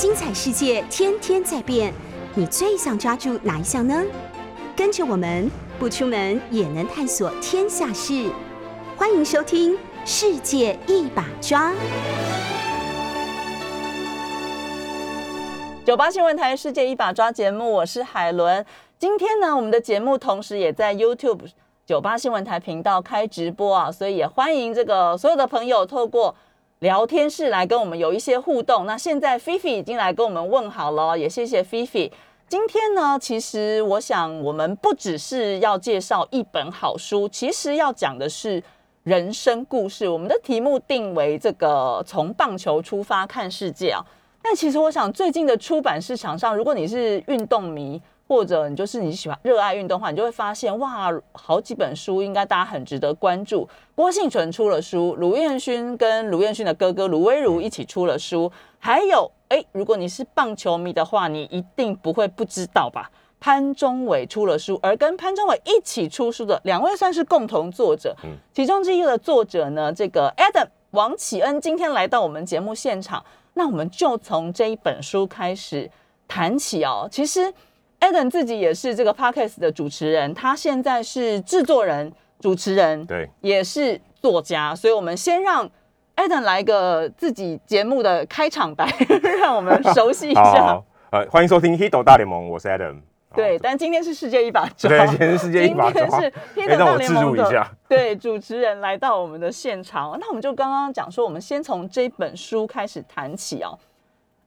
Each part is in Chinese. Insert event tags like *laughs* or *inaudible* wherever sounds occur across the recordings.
精彩世界天天在变，你最想抓住哪一项呢？跟着我们不出门也能探索天下事，欢迎收听《世界一把抓》。九八新闻台《世界一把抓》节目，我是海伦。今天呢，我们的节目同时也在 YouTube 九八新闻台频道开直播啊，所以也欢迎这个所有的朋友透过聊天室来跟我们有一些互动。那现在菲菲已经来跟我们问好了，也谢谢菲菲。今天呢，其实我想我们不只是要介绍一本好书，其实要讲的是人生故事。我们的题目定为这个从棒球出发看世界啊。但其实我想，最近的出版市场上，如果你是运动迷，或者你就是你喜欢热爱运动的话，你就会发现哇，好几本书应该大家很值得关注。郭婞淳出了书，卢彦勋跟卢彦勋的哥哥卢威如一起出了书，还有哎，如果你是棒球迷的话，你一定不会不知道吧？潘中伟出了书，而跟潘中伟一起出书的两位算是共同作者，其中之一的作者呢，这个 Adam 王启恩今天来到我们节目现场。那我们就从这一本书开始谈起哦。其实，Adam 自己也是这个 Podcast 的主持人，他现在是制作人、主持人，对，也是作家。所以，我们先让 Adam 来个自己节目的开场白，*laughs* 让我们熟悉一下。*laughs* 好好呃，欢迎收听《Hito 大联盟》，我是 Adam。对，但今天是世界一把抓。对，今天是世界一把抓。今天是 Hito 大联盟的对主持人来到我们的现场。那我们就刚刚讲说，我们先从这本书开始谈起哦。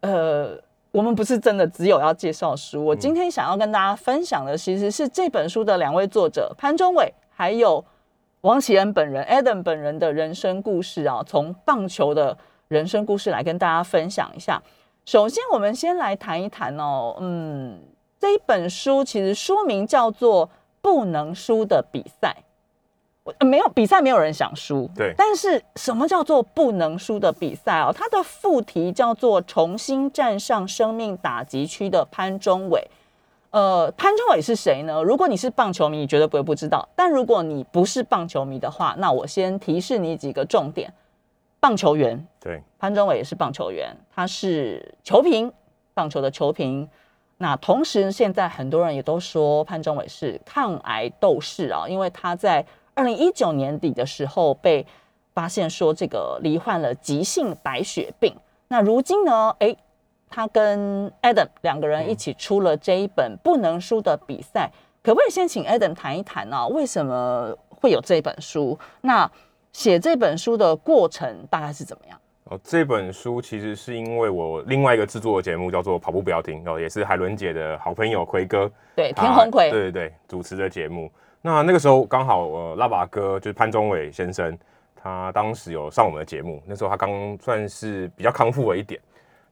呃，我们不是真的只有要介绍书。我今天想要跟大家分享的，其实是这本书的两位作者潘宗伟还有王启恩本人 Adam 本人的人生故事啊。从棒球的人生故事来跟大家分享一下。首先，我们先来谈一谈哦，嗯。这一本书其实书名叫做《不能输的比赛》，没有比赛，没有人想输。对，但是什么叫做不能输的比赛哦？它的副题叫做“重新站上生命打击区的潘中伟”。呃，潘中伟是谁呢？如果你是棒球迷，你绝对不会不知道；但如果你不是棒球迷的话，那我先提示你几个重点：棒球员，对，潘中伟也是棒球员，他是球评，棒球的球评。那同时，现在很多人也都说潘中伟是抗癌斗士啊，因为他在二零一九年底的时候被发现说这个罹患了急性白血病。那如今呢，诶，他跟 Adam 两个人一起出了这一本《不能输的比赛》，可不可以先请 Adam 谈一谈呢、啊？为什么会有这本书？那写这本书的过程大概是怎么样？哦，这本书其实是因为我另外一个制作的节目叫做《跑步不要停》，哦，也是海伦姐的好朋友奎哥，对，田宏奎，对对对，主持的节目。那那个时候刚好，呃，拉爸哥就是潘宗伟先生，他当时有上我们的节目，那时候他刚算是比较康复了一点，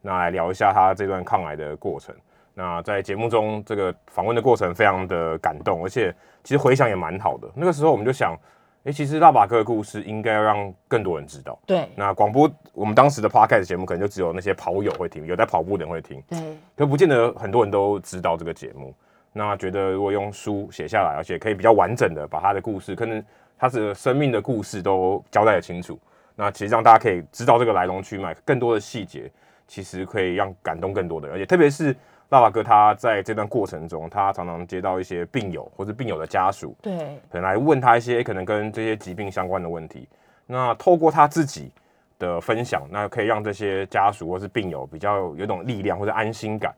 那来聊一下他这段抗癌的过程。那在节目中，这个访问的过程非常的感动，而且其实回想也蛮好的。那个时候我们就想。哎，其实拉巴哥的故事应该要让更多人知道。对，那广播我们当时的 podcast 节目可能就只有那些跑友会听，有在跑步的人会听。对，可不见得很多人都知道这个节目。那觉得如果用书写下来，而且可以比较完整的把他的故事，可能他的生命的故事都交代得清楚。那其实让大家可以知道这个来龙去脉，更多的细节，其实可以让感动更多的人，而且特别是。爸爸哥他在这段过程中，他常常接到一些病友或是病友的家属，对，可能来问他一些可能跟这些疾病相关的问题。那透过他自己的分享，那可以让这些家属或是病友比较有一种力量或者安心感。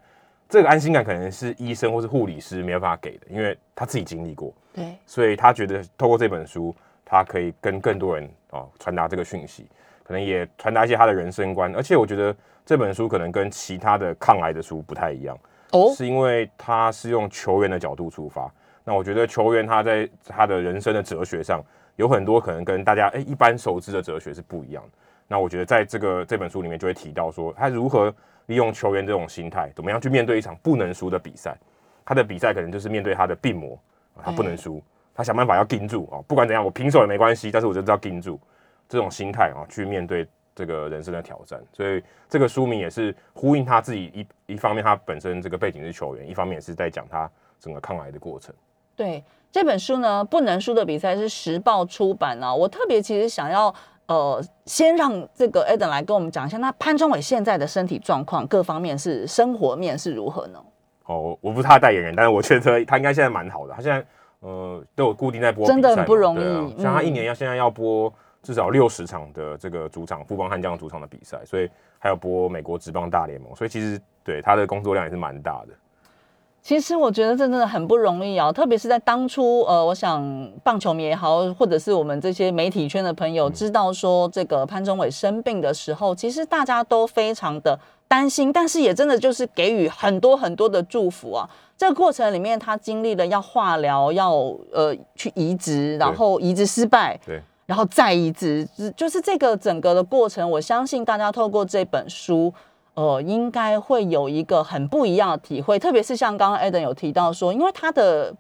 这个安心感可能是医生或是护理师没有办法给的，因为他自己经历过，对，所以他觉得透过这本书，他可以跟更多人啊传达这个讯息，可能也传达一些他的人生观，而且我觉得。这本书可能跟其他的抗癌的书不太一样，哦，是因为他是用球员的角度出发。那我觉得球员他在他的人生的哲学上有很多可能跟大家诶一般熟知的哲学是不一样的。那我觉得在这个这本书里面就会提到说，他如何利用球员这种心态，怎么样去面对一场不能输的比赛。他的比赛可能就是面对他的病魔，他不能输，他想办法要盯住啊，不管怎样，我平手也没关系，但是我就知道盯住这种心态啊，去面对。这个人生的挑战，所以这个书名也是呼应他自己一一方面，他本身这个背景是球员，一方面也是在讲他整个抗癌的过程。对这本书呢，不能输的比赛是时报出版呢、啊。我特别其实想要呃，先让这个 Adam 来跟我们讲一下，那潘忠伟现在的身体状况各方面是生活面是如何呢？哦，我不是他的代言人，但是我觉得他应该现在蛮好的。他现在呃都有固定在播，真的很不容易。啊、像他一年要现在要播至少六十场的这个主场富邦悍将主场的比赛，所以还有播美国职棒大联盟，所以其实对他的工作量也是蛮大的。其实我觉得这真的很不容易啊，特别是在当初，呃，我想棒球迷也好，或者是我们这些媒体圈的朋友知道说这个潘宗伟生病的时候，其实大家都非常的担心，但是也真的就是给予很多很多的祝福啊。这个过程里面，他经历了要化疗，要呃去移植，然后移植失败，对，然后再移植，就是这个整个的过程，我相信大家透过这本书。呃，应该会有一个很不一样的体会，特别是像刚刚 Adam 有提到说，因为他的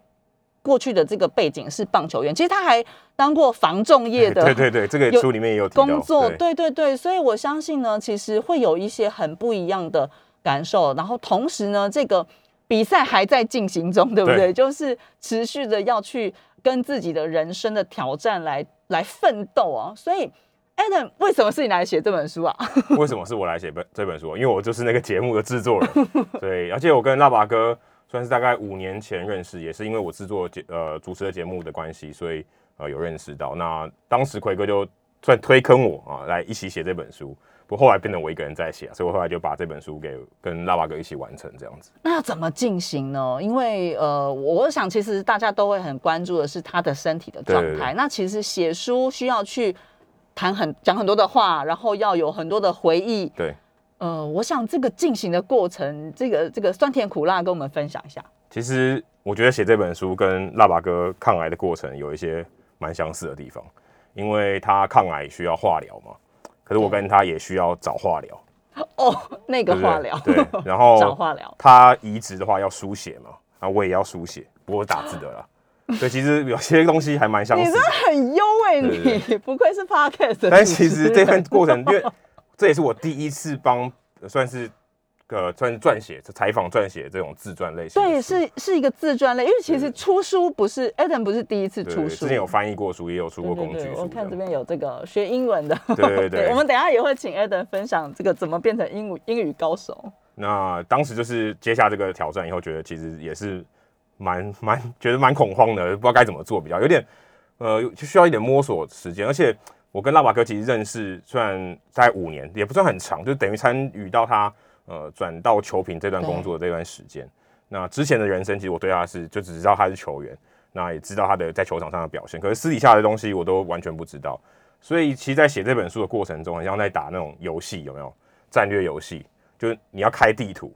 过去的这个背景是棒球员，其实他还当过防重业的，*laughs* 对对对，这个书里面也有工作，对对对，所以我相信呢，其实会有一些很不一样的感受。然后同时呢，这个比赛还在进行中，对不对？就是持续的要去跟自己的人生的挑战来来奋斗啊，所以。Adam，为什么是你来写这本书啊？*laughs* 为什么是我来写本这本书？因为我就是那个节目的制作人，对，而且我跟腊八哥算是大概五年前认识，也是因为我制作节呃主持的节目的关系，所以呃有认识到。那当时奎哥就算推坑我啊，来一起写这本书，不过后来变成我一个人在写，所以我后来就把这本书给跟腊八哥一起完成这样子。那要怎么进行呢？因为呃，我想其实大家都会很关注的是他的身体的状态。那其实写书需要去。谈很讲很多的话，然后要有很多的回忆。对，呃，我想这个进行的过程，这个这个酸甜苦辣，跟我们分享一下。其实我觉得写这本书跟腊拔哥抗癌的过程有一些蛮相似的地方，因为他抗癌需要化疗嘛，可是我跟他也需要找化疗。哦，*laughs* 那个化疗。对，然后 *laughs* 找化疗。他移植的话要输血嘛，那我也要输血，不过打字的啦。*laughs* 对，其实有些东西还蛮相似。你真的很优哎，你不愧是 Podcast。但其实这段过程，因为 *laughs* 这也是我第一次帮，算是呃算是撰写、采访、撰写这种自传类型。对，是是一个自传类，因为其实出书不是 Adam 不是第一次出书，之前有翻译过书，也有出过工具书。我看这边有这个学英文的，对对 *laughs* 对。我们等下也会请 Adam 分享这个怎么变成英语英语高手。那当时就是接下这个挑战以后，觉得其实也是。蛮蛮觉得蛮恐慌的，不知道该怎么做比较，有点呃就需要一点摸索时间。而且我跟拉瓦哥其实认识，虽然大概五年，也不算很长，就等于参与到他呃转到球评这段工作的这段时间。那之前的人生，其实我对他是就只知道他是球员，那也知道他的在球场上的表现，可是私底下的东西我都完全不知道。所以其实，在写这本书的过程中，很像在打那种游戏，有没有战略游戏？就是你要开地图。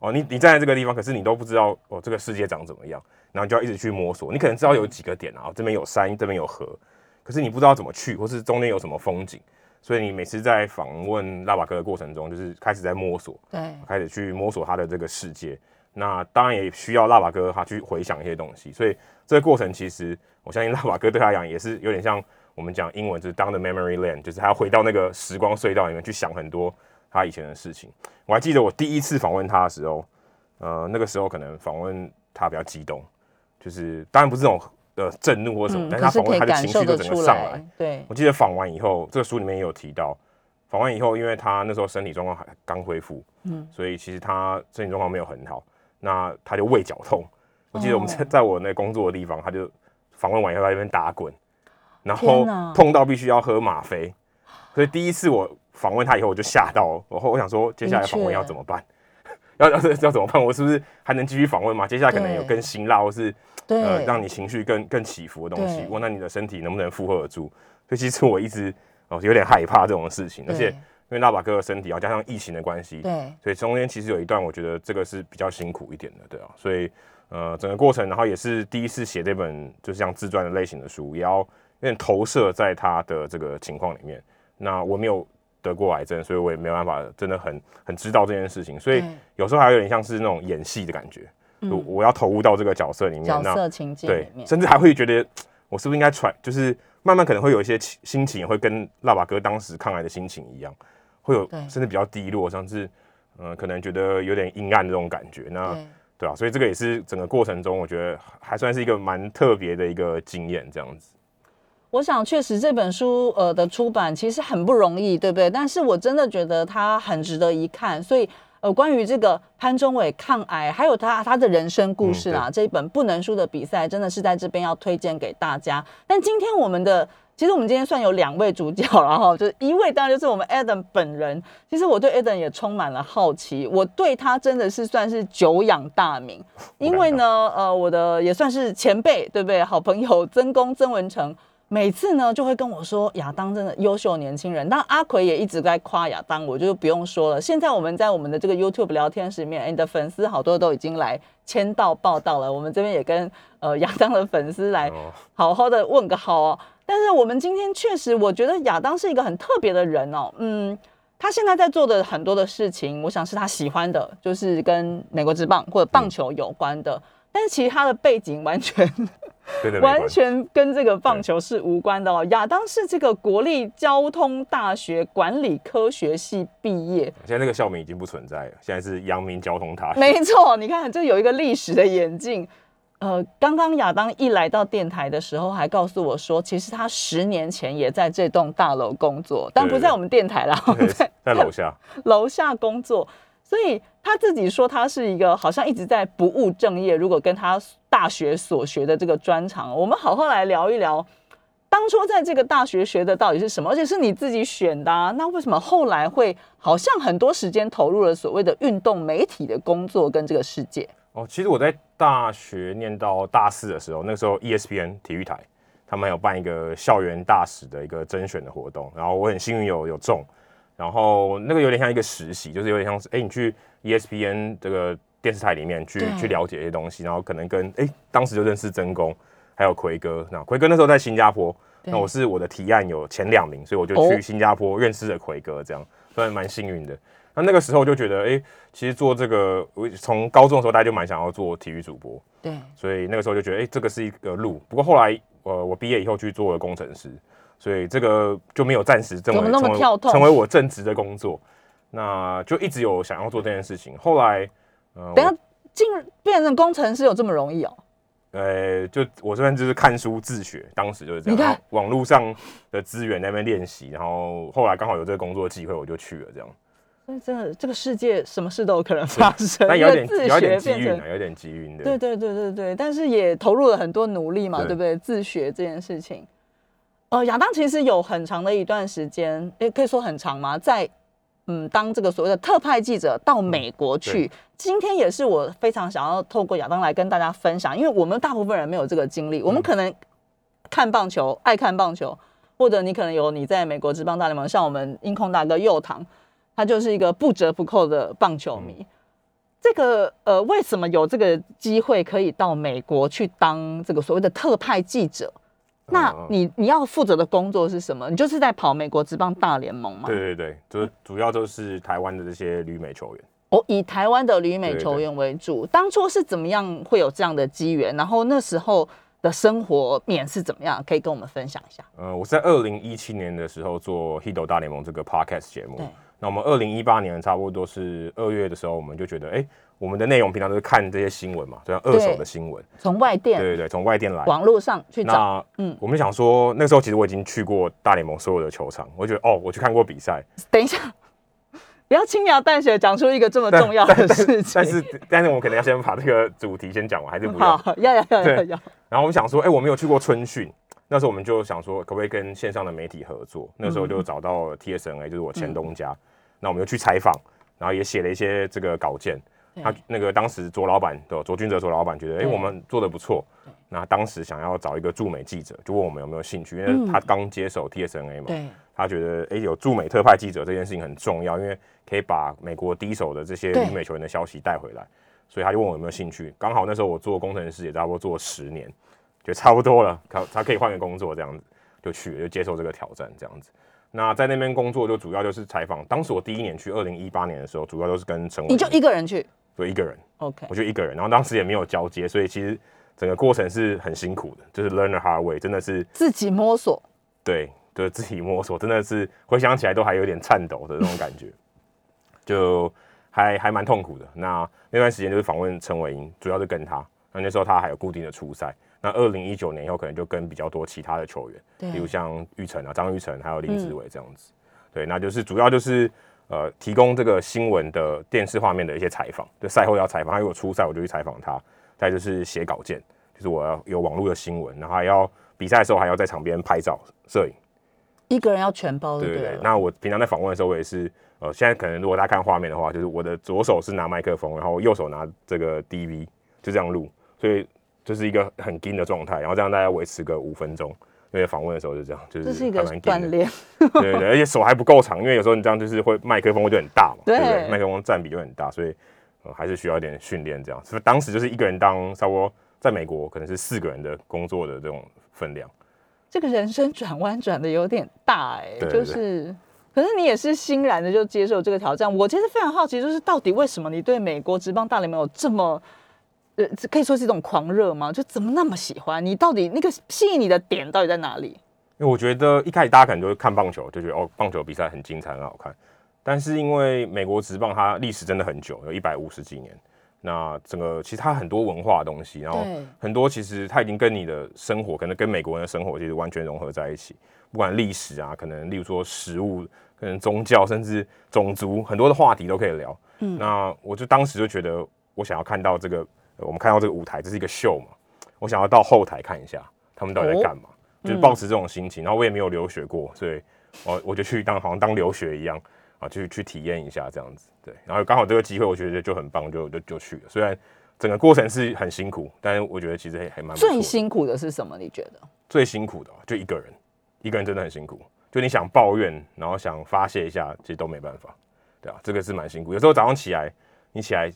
哦，你你站在这个地方，可是你都不知道哦，这个世界长怎么样，然后你就要一直去摸索。你可能知道有几个点啊，这边有山，这边有河，可是你不知道怎么去，或是中间有什么风景。所以你每次在访问拉瓦哥的过程中，就是开始在摸索，对，开始去摸索他的这个世界。那当然也需要拉瓦哥他去回想一些东西。所以这个过程其实，我相信拉瓦哥对他来讲也是有点像我们讲英文就是 down the memory lane，就是他要回到那个时光隧道里面去想很多。他以前的事情，我还记得我第一次访问他的时候，呃，那个时候可能访问他比较激动，就是当然不是这种呃震怒或什么，嗯、但是他访问他的情绪就整个上来。对，我记得访完以后，这个书里面也有提到，访完以后，因为他那时候身体状况还刚恢复，嗯，所以其实他身体状况没有很好，那他就胃绞痛。我记得我们在在我那工作的地方，他就访问完以后在那边打滚，然后痛到必须要喝吗啡，所以第一次我。访问他以后，我就吓到然后我想说，接下来访问要怎么办？*laughs* 要要要怎么办？我是不是还能继续访问吗？接下来可能有更辛辣，或是呃让你情绪更更起伏的东西。问那你的身体能不能负荷得住？所以其实我一直哦有点害怕这种事情，而且因为拉把哥的身体要加上疫情的关系，对，所以中间其实有一段我觉得这个是比较辛苦一点的，对啊。所以呃整个过程，然后也是第一次写这本就是像自传的类型的书，也要有点投射在他的这个情况里面。那我没有。得过癌症，所以我也没有办法，真的很很知道这件事情，所以有时候还有点像是那种演戏的感觉，嗯、我要投入到这个角色里面，角色情境里面，对，甚至还会觉得我是不是应该揣，就是慢慢可能会有一些心情，会跟辣爸哥当时抗癌的心情一样，会有甚至比较低落，像是嗯、呃，可能觉得有点阴暗的这种感觉，那，对啊，所以这个也是整个过程中，我觉得还算是一个蛮特别的一个经验，这样子。我想确实这本书呃的出版其实很不容易，对不对？但是我真的觉得它很值得一看，所以呃关于这个潘中伟抗癌，还有他他的人生故事啊，嗯、这一本不能输的比赛，真的是在这边要推荐给大家。但今天我们的。其实我们今天算有两位主角，然后就是一位当然就是我们 Adam 本人。其实我对 Adam 也充满了好奇，我对他真的是算是久仰大名，因为呢，呃，我的也算是前辈，对不对？好朋友曾公曾文成，每次呢就会跟我说亚当真的优秀年轻人。当然阿奎也一直在夸亚当，我就不用说了。现在我们在我们的这个 YouTube 聊天室里面，你的粉丝好多都已经来签到报道了。我们这边也跟呃亚当的粉丝来好好的问个好哦。但是我们今天确实，我觉得亚当是一个很特别的人哦。嗯，他现在在做的很多的事情，我想是他喜欢的，就是跟美国职棒或者棒球有关的。嗯、但是其实他的背景完全，完全跟这个棒球是无关的哦。亚当是这个国立交通大学管理科学系毕业，现在那个校名已经不存在了，现在是阳明交通大学。没错，你看这有一个历史的演进。呃，刚刚亚当一来到电台的时候，还告诉我说，其实他十年前也在这栋大楼工作，但不在我们电台啦，在 *laughs* 在楼下 *laughs* 楼下工作。所以他自己说，他是一个好像一直在不务正业。如果跟他大学所学的这个专长，我们好好来聊一聊，当初在这个大学学的到底是什么？而且是你自己选的啊，那为什么后来会好像很多时间投入了所谓的运动媒体的工作跟这个世界？哦，其实我在大学念到大四的时候，那个时候 ESPN 体育台他们有办一个校园大使的一个甄选的活动，然后我很幸运有有中，然后那个有点像一个实习，就是有点像是哎、你去 ESPN 这个电视台里面去去了解一些东西，然后可能跟哎、欸、当时就认识曾公还有奎哥，那奎哥那时候在新加坡，那我是我的提案有前两名，所以我就去新加坡认识了奎哥，这样算蛮幸运的。那那个时候就觉得，哎、欸，其实做这个，我从高中的时候大家就蛮想要做体育主播，对，所以那个时候就觉得，哎、欸，这个是一个路。不过后来，呃，我毕业以后去做了工程师，所以这个就没有暂时成为成为我正职的工作。那就一直有想要做这件事情。后来，呃，等下进变成工程师有这么容易哦？呃，就我这边就是看书自学，当时就是这样，网络上的资源那边练习，然后后来刚好有这个工作机会，我就去了这样。所以真的，这个世界什么事都有可能发生。但有点有点机运啊，有点机运的。对对对对对，但是也投入了很多努力嘛，对，对不对？自学这件事情，呃，亚当其实有很长的一段时间，也可以说很长嘛，在嗯当这个所谓的特派记者到美国去。嗯、今天也是我非常想要透过亚当来跟大家分享，因为我们大部分人没有这个经历，我们可能看棒球，爱看棒球，或者你可能有你在美国职棒大联盟，像我们音控大哥右堂。他就是一个不折不扣的棒球迷。嗯、这个呃，为什么有这个机会可以到美国去当这个所谓的特派记者？嗯、那你你要负责的工作是什么？你就是在跑美国职棒大联盟吗？对对对，就是主要就是台湾的这些旅美球员。哦，以台湾的旅美球员为主。对对对，当初是怎么样会有这样的机缘？然后那时候的生活面是怎么样？可以跟我们分享一下。呃，我在二零一七年的时候做《h i d o 大联盟》这个 Podcast 节目。那我们二零一八年差不多是二月的时候，我们就觉得，哎、欸，我们的内容平常都是看这些新闻嘛，就像二手的新闻，从外电，对对对，从外电来，网络上去找。那嗯，我们想说，那时候其实我已经去过大联盟所有的球场，我觉得，哦，我去看过比赛。等一下，不要轻描淡写讲出一个这么重要的 *laughs* 事情。但是，但是我们可能要先把这个主题先讲完，还是不要？好，要要要要要。然后我们想说，哎、欸，我没有去过春训。那时候我们就想说，可不可以跟线上的媒体合作？那时候就找到了 TSNA，就是我前东家。嗯那我们就去采访，然后也写了一些这个稿件。他那个当时卓老板的卓君哲卓老板觉得，哎，我们做的不错。那当时想要找一个驻美记者，就问我们有没有兴趣，因为他刚接手 TSNA 嘛。他觉得，哎，有驻美特派记者这件事情很重要，因为可以把美国第一手的这些旅美球员的消息带回来。所以他就问我有没有兴趣。刚好那时候我做工程师也差不多做了十年，觉得差不多了，他他可以换个工作这样子，就去了，就接受这个挑战这样子。那在那边工作就主要就是采访。当时我第一年去，二零一八年的时候，主要都是跟陈伟。你就一个人去？就，一个人。OK。我就一个人，然后当时也没有交接，所以其实整个过程是很辛苦的，就是 learn the hard way，真的是自己摸索。对，就是自己摸索，真的是回想起来都还有点颤抖的那种感觉，就还还蛮痛苦的。那那段时间就是访问陈伟英，主要是跟他。那那时候他还有固定的初赛，那二零一九年以后，可能就跟比较多其他的球员，对比如像玉成啊、张玉成，还有林志伟这样子。嗯、对，那就是主要就是呃，提供这个新闻的电视画面的一些采访，就赛后要采访，他如果出赛，我就去采访他。再就是写稿件，就是我要有网络的新闻，然后还要比赛的时候还要在场边拍照、摄影。一个人要全包对，对对对。那我平常在访问的时候，我也是呃，现在可能如果大家看画面的话，就是我的左手是拿麦克风，然后右手拿这个 DV，就这样录，所以就是一个很紧的状态，然后这样大家维持个五分钟，因为访问的时候就这样，就是这是一个锻炼，对对，而且手还不够长，因为有时候你这样就是会麦克风就很大嘛，对，对不对？麦克风占比就很大，所以呃还是需要一点训练这样。所以当时就是一个人当差不多在美国可能是四个人的工作的这种分量。这个人生转弯转的有点大哎、欸，就是，可是你也是欣然的就接受这个挑战。我其实非常好奇，就是到底为什么你对美国职棒大联盟有这么，呃，可以说是一种狂热吗？就怎么那么喜欢？你到底那个吸引你的点到底在哪里？因为我觉得一开始大家可能就会看棒球，就觉得哦，棒球比赛很精彩，很好看。但是因为美国职棒它历史真的很久，有一百五十几年。那整个其实它很多文化的东西，然后很多其实它已经跟你的生活，可能跟美国人的生活其实完全融合在一起。不管历史啊，可能例如说食物，可能宗教，甚至种族，很多的话题都可以聊。嗯，那我就当时就觉得，我想要看到这个，我们看到这个舞台，这是一个秀嘛，我想要到后台看一下他们到底在干嘛，哦、就是抱持这种心情。然后我也没有留学过，所以我我就去当好像当留学一样。啊，去去体验一下这样子，对，然后刚好这个机会，我觉得就很棒，就就就去了。虽然整个过程是很辛苦，但是我觉得其实还还蛮。最辛苦的是什么？你觉得？最辛苦的就一个人，一个人真的很辛苦。就你想抱怨，然后想发泄一下，其实都没办法，对啊，这个是蛮辛苦。有时候早上起来，你起来，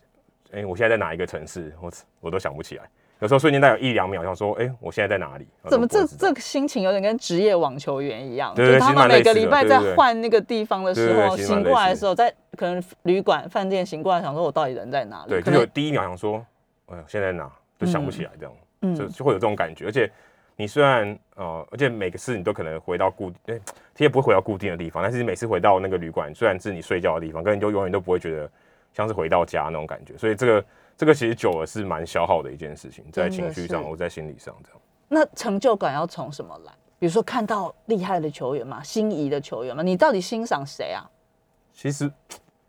哎、欸，我现在在哪一个城市？我我都想不起来。有时候瞬间大概有一两秒，想说，哎、欸，我现在在哪里？怎么这这个心情有点跟职业网球员一样？对他们每个礼拜在换那个地方的时候，醒过来的时候，在可能旅馆、饭店醒过来，想说我到底人在哪里？对，就有第一秒想说，哎呀，现在在哪？就想不起来，这样，嗯，就就会有这种感觉。而且你虽然呃，而且每个次你都可能回到固，哎，其实不会回到固定的地方，但是你每次回到那个旅馆，虽然是你睡觉的地方，可是你就永远都不会觉得像是回到家那种感觉。所以这个。这个其实久了是蛮消耗的一件事情，在情绪上，或在心理上这样。那成就感要从什么来？比如说看到厉害的球员嘛，心仪的球员嘛，你到底欣赏谁啊？其实，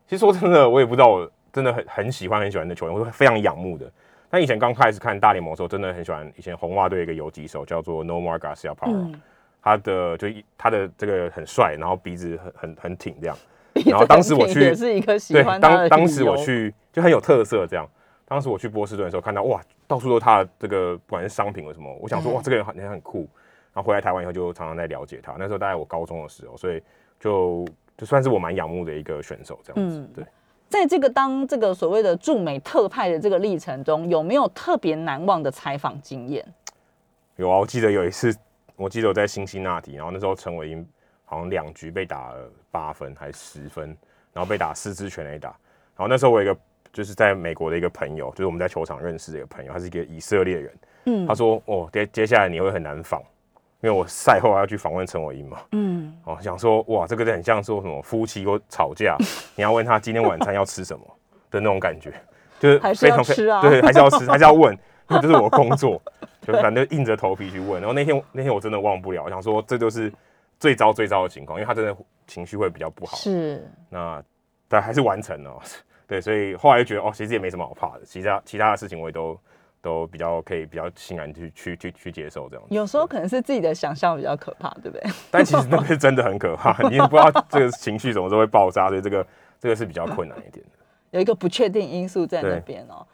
其实说真的，我也不知道，我真的很很喜欢很喜欢的球员，我是非常仰慕的。但以前刚开始看大联盟的时候，真的很喜欢以前红袜队一个游击手，叫做 Nomar Garciaparra，嗯，他的就他的这个很帅，然后鼻子很很很挺这样。*laughs* 然后当时我去也是一个喜欢当当时我去就很有特色这样。当时我去波士顿的时候，看到哇，到处都是他的这个不管是商品或什么，我想说哇，这个人好像很酷。然后回来台湾以后，就常常在了解他。那时候大概我高中的时候，所以就就算是我蛮仰慕的一个选手这样子。对，在这个当这个所谓的驻美特派的这个历程中，有没有特别难忘的采访经验？有啊，我记得有一次，我记得我在辛辛那提，然后那时候陈伟殷好像两局被打了八分还是十分，然后被打四支全垒打。然后那时候我有一个。就是在美国的一个朋友，就是我们在球场认识的一个朋友，他是一个以色列人。嗯，他说：“哦，接接下来你会很难访，因为我赛后要去访问陈伟英嘛。”嗯，哦，想说哇，这个很像说什么夫妻或吵架，*laughs* 你要问他今天晚餐要吃什么的那种感觉，就是非常非常对，还是要吃，*laughs* 还是要问，这是我工作，就反正硬着头皮去问。然后那天那天我真的忘不了，我想说这就是最糟最糟的情况，因为他真的情绪会比较不好。是，那但还是完成了。*laughs* 对，所以后来就觉得哦，其实也没什么好怕的，其他其他的事情我也都都比较可以比较欣然去去去去接受这样子。有时候可能是自己的想象比较可怕，对不对？但其实那个是真的很可怕，*laughs* 你也不知道这个情绪什么时候会爆炸，所以这个这个是比较困难一点的。有一个不确定因素在那边哦。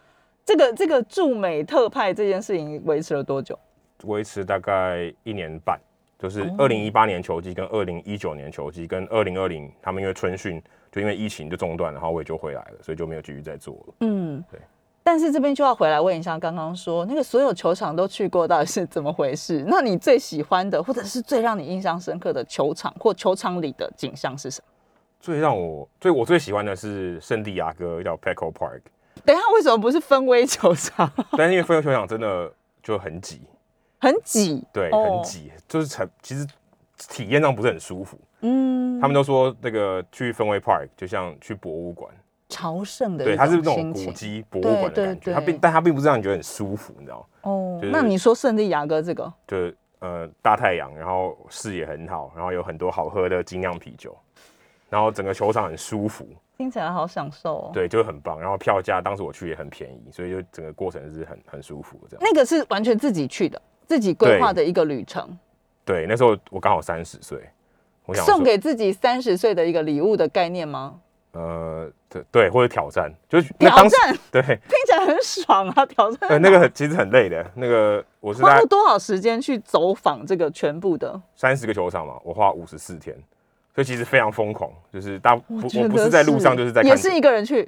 这个这个驻美特派这件事情维持了多久？维持大概一年半，就是二零一八年球季跟二零一九年球季跟二零二零他们因为春训。就因为疫情就中断，然后我也就回来了，所以就没有继续再做了。嗯，对。但是这边就要回来问一下，刚刚说那个所有球场都去过，到底是怎么回事？那你最喜欢的，或者是最让你印象深刻的球场或球场里的景象是什么？最让我最我最喜欢的是圣地亚哥叫 Petco Park。等一下，为什么不是分威球场？*laughs* 但是因为分威球场真的就很挤，很挤，对，很挤，就是成其实。体验上不是很舒服，嗯，他们都说那个去氛围 park 就像去博物馆，朝圣的，对，它是那种古迹博物馆的感觉，它并但它并不是让你觉得很舒服，你知道吗？哦，那你说圣地亚哥这个，就呃大太阳，然后视野很好，然后有很多好喝的精酿啤酒，然后整个球场很舒服，听起来好享受哦。对，就很棒。然后票价当时我去也很便宜，所以就整个过程是很很舒服这样。那个是完全自己去的，自己规划的一个旅程。对，那时候我刚好三十岁，我想送给自己三十岁的一个礼物的概念吗？呃，对对，或者挑战，就是挑战，*laughs* 对，听起来很爽啊！*laughs* 挑战，呃，那个其实很累的。那个我是花了多少时间去走访这个全部的三十个球场嘛？我花五十四天，所以其实非常疯狂。就是大我，我不是在路上，就是在也是一个人去。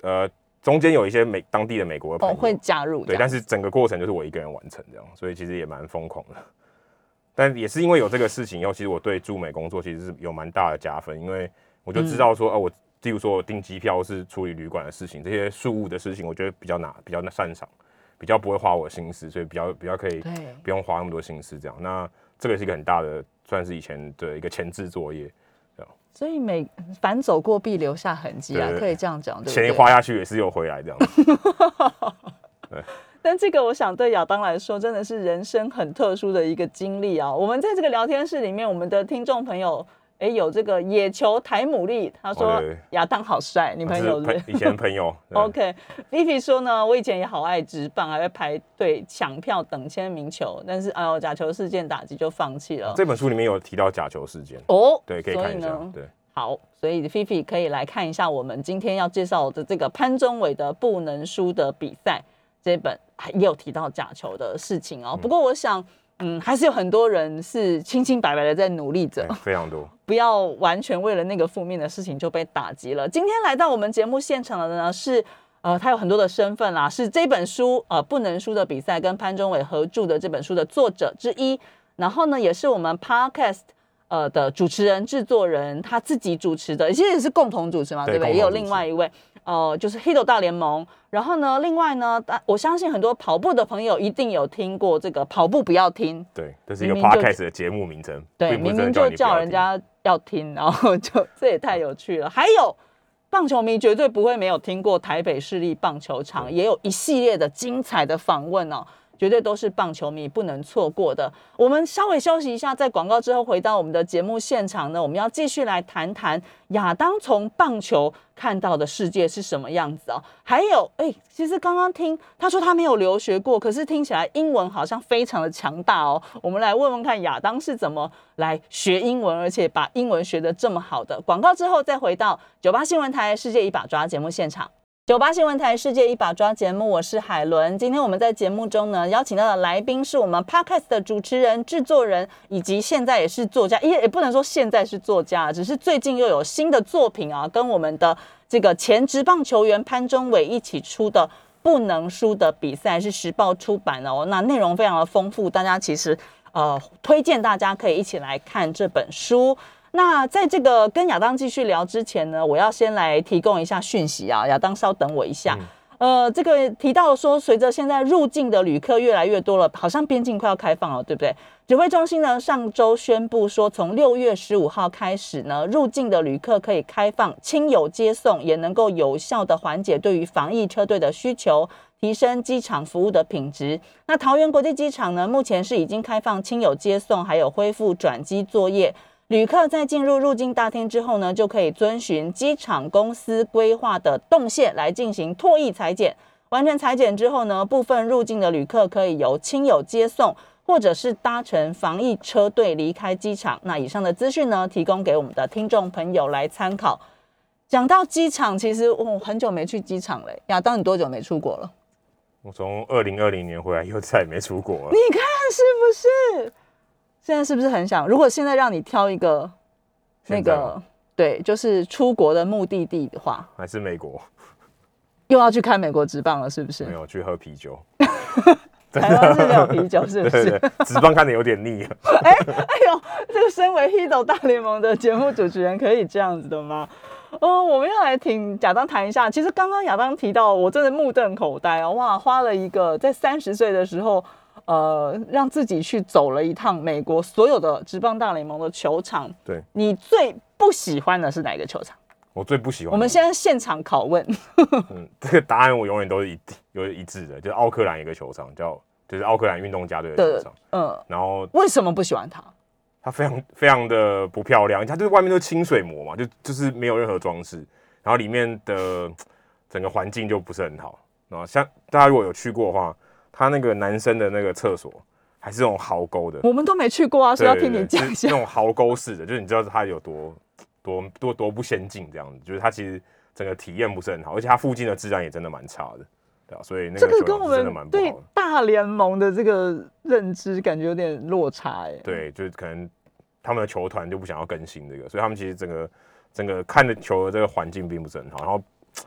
呃，中间有一些美当地的美国的朋友会加入，对，但是整个过程就是我一个人完成这样，所以其实也蛮疯狂的。*laughs* 但也是因为有这个事情以后，其实我对驻美工作其实是有蛮大的加分，因为我就知道说，哦、嗯啊，我例如说我订机票是处理旅馆的事情，这些事务的事情，我觉得比较拿，比较擅长，比较不会花我心思，所以比较比较可以不用花那么多心思这样。那这个是一个很大的，算是以前的一个前置作业。所以每反走过必留下痕迹啊，可以这样讲，钱花下去也是又回来这样。*laughs* 对。但这个，我想对亚当来说，真的是人生很特殊的一个经历啊！我们在这个聊天室里面，我们的听众朋友，哎，有这个野球台牡蛎，他说亚当好帅，女朋友？以前朋友。*laughs* OK，Vivi 说呢，我以前也好爱直棒，还会排队抢票等签名球，但是哎呦，假球事件打击就放弃了。这本书里面有提到假球事件哦，对，可以看一下。对，好，所以 Vivi 可以来看一下我们今天要介绍的这个潘宗伟的不能输的比赛。这本也有提到假球的事情哦，不过我想，嗯，还是有很多人是清清白白的在努力着，非常多，*laughs* 不要完全为了那个负面的事情就被打击了。今天来到我们节目现场的呢是，呃，他有很多的身份啦，是这本书呃不能输的比赛跟潘中伟合著的这本书的作者之一，然后呢也是我们 Podcast 呃的主持人制作人，他自己主持的，其实也是共同主持嘛，对，对不对？也有另外一位。哦，就是 Hito 大联盟，然后呢，另外呢，我相信很多跑步的朋友一定有听过这个跑步不要听，对，这是一个 podcast 的节目名称，对，明明就叫人家要听，然后就这也太有趣了。还有棒球迷绝对不会没有听过台北市立棒球场，也有一系列的精彩的访问哦。绝对都是棒球迷不能错过的。我们稍微休息一下，在广告之后回到我们的节目现场呢，我们要继续来谈谈亚当从棒球看到的世界是什么样子哦。还有，哎，其实刚刚听他说他没有留学过，可是听起来英文好像非常的强大哦。我们来问问看亚当是怎么来学英文，而且把英文学得这么好的。广告之后再回到九八新闻台世界一把抓节目现场。九八新闻台世界一把抓节目，我是海伦。今天我们在节目中呢，邀请到的来宾是我们 Podcast 的主持人、制作人，以及现在也是作家，也也不能说现在是作家，只是最近又有新的作品啊，跟我们的这个前职棒球员潘中伟一起出的《不能输的比赛》是时报出版哦。那内容非常的丰富，大家其实呃推荐大家可以一起来看这本书。那在这个跟亚当继续聊之前呢，我要先来提供一下讯息啊，亚当稍等我一下。呃，这个提到说，随着现在入境的旅客越来越多了，好像边境快要开放了，对不对？指挥中心呢上周宣布说，从六月十五号开始呢，入境的旅客可以开放亲友接送，也能够有效的缓解对于防疫车队的需求，提升机场服务的品质。那桃园国际机场呢，目前是已经开放亲友接送，还有恢复转机作业。旅客在进入入境大厅之后呢，就可以遵循机场公司规划的动线来进行唾液裁剪。完成裁剪之后呢，部分入境的旅客可以由亲友接送，或者是搭乘防疫车队离开机场。那以上的资讯呢，提供给我们的听众朋友来参考。讲到机场，其实我很久没去机场了。亚当，你多久没出国了？我从二零二零年回来，又再也没出国了。你看是不是？现在是不是很想？如果现在让你挑一个，那个对，就是出国的目的地的话，还是美国？又要去看美国职棒了，是不是？没有去喝啤酒，*laughs* 台湾是没有啤酒，*laughs* 是不是？职棒看的有点腻了。*laughs* 哎哎呦，这个身为 h i d o 大联盟的节目主持人，可以这样子的吗？哦，我们要来听亚当谈一下。其实刚刚亚当提到，我真的目瞪口呆哦，哇，花了一个在三十岁的时候。呃，让自己去走了一趟美国所有的职棒大联盟的球场。对，你最不喜欢的是哪个球场？我最不喜欢。我们现在现场拷问。嗯，这个答案我永远都是一 *laughs* 有一致的，就是奥克兰一个球场叫就是奥克兰运动家队的球场。嗯，然后为什么不喜欢它？它非常非常的不漂亮，它就是外面都是清水膜嘛，就就是没有任何装饰，然后里面的整个环境就不是很好。然后像大家如果有去过的话，它那个男生的那个厕所还是那种壕沟的，我们都没去过啊，所以要听你讲一下。那种壕沟式的，就是你知道它有多多多多不先进这样子，就是它其实整个体验不是很好，而且它附近的治安也真的蛮差的。对所以那个这个跟我们对大联盟的这个认知感觉有点落差哎。对，就是可能他们的球团就不想要更新这个，所以他们其实整个整个看的球的这个环境并不是很好，然后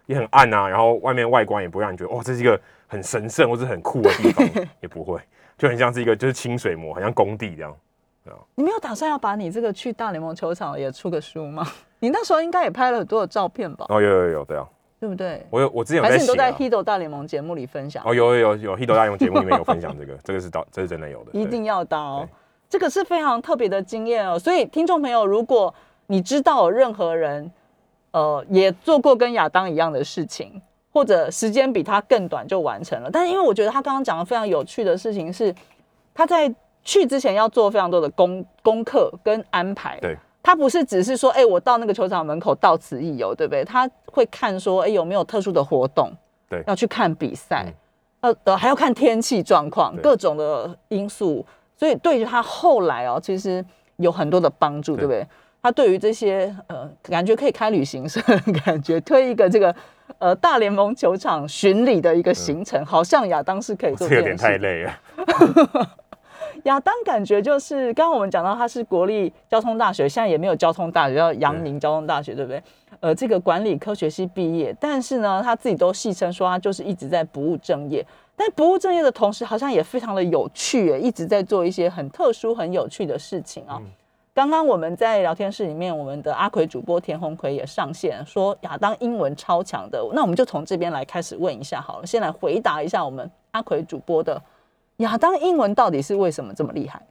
也很暗啊，然后外面外观也不会让你觉得哇，这是一个很神圣或者很酷的地方，*laughs* 也不会，就很像是一个就是清水模，很像工地这样。你没有打算要把你这个去大联盟球场也出个书吗？你那时候应该也拍了很多的照片吧？哦，有有有，对啊。对不对？我有，我之前还是你都在 Hido 大联盟节目里分享？哦，有有有有 Hido 大联盟节目里面有分享这个，这个是到，这是真的有的，一定要到哦。这个是非常特别的经验哦。所以听众朋友，如果你知道有任何人，呃，也做过跟亚当一样的事情，或者时间比他更短就完成了，但是因为我觉得他刚刚讲的非常有趣的事情是，他在去之前要做非常多的功功课跟安排。对。他不是只是说，哎、欸，我到那个球场门口到此一游，对不对？他会看说，哎、欸，有没有特殊的活动？对，要去看比赛，呃、嗯，呃，还要看天气状况，各种的因素。所以对于他后来哦，其实有很多的帮助，对不对？对，他对于这些呃，感觉可以开旅行社，*laughs* 感觉推一个这个呃大联盟球场巡礼的一个行程，嗯、好像亚当是可以做这。这有点太累了。*laughs* 亚当感觉就是，刚刚我们讲到他是国立交通大学，现在也没有交通大学，叫阳明交通大学，对不对？呃，这个管理科学系毕业，但是呢，他自己都戏称说他就是一直在不务正业，但不务正业的同时，好像也非常的有趣，一直在做一些很特殊、很有趣的事情啊。刚刚我们在聊天室里面，我们的阿奎主播田鸿魁也上线说亚当英文超强的，那我们就从这边来开始问一下好了，先来回答一下我们阿奎主播的。亚当英文到底是为什么这么厉害？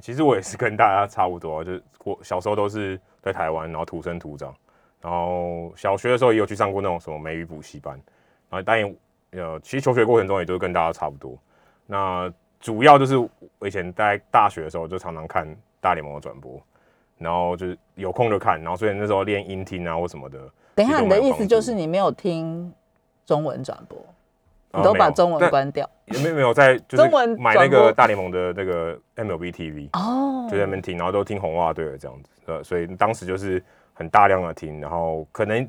其实我也是跟大家差不多，就是我小时候都是在台湾，然后土生土长，然后小学的时候也有去上过那种什么美语补习班，然后当然呃，其实求学过程中也都是跟大家差不多。那主要就是我以前在大学的时候就常常看大联盟的转播，然后就是有空就看，然后所以那时候练音听啊或什么的。等一下，你的意思就是你没有听中文转播？你都把中文关掉？也没有没有在，就是买那个大联盟的那个 MLB TV 哦，就在那边听，然后都听红袜队的这样子，呃，所以当时就是很大量的听，然后可能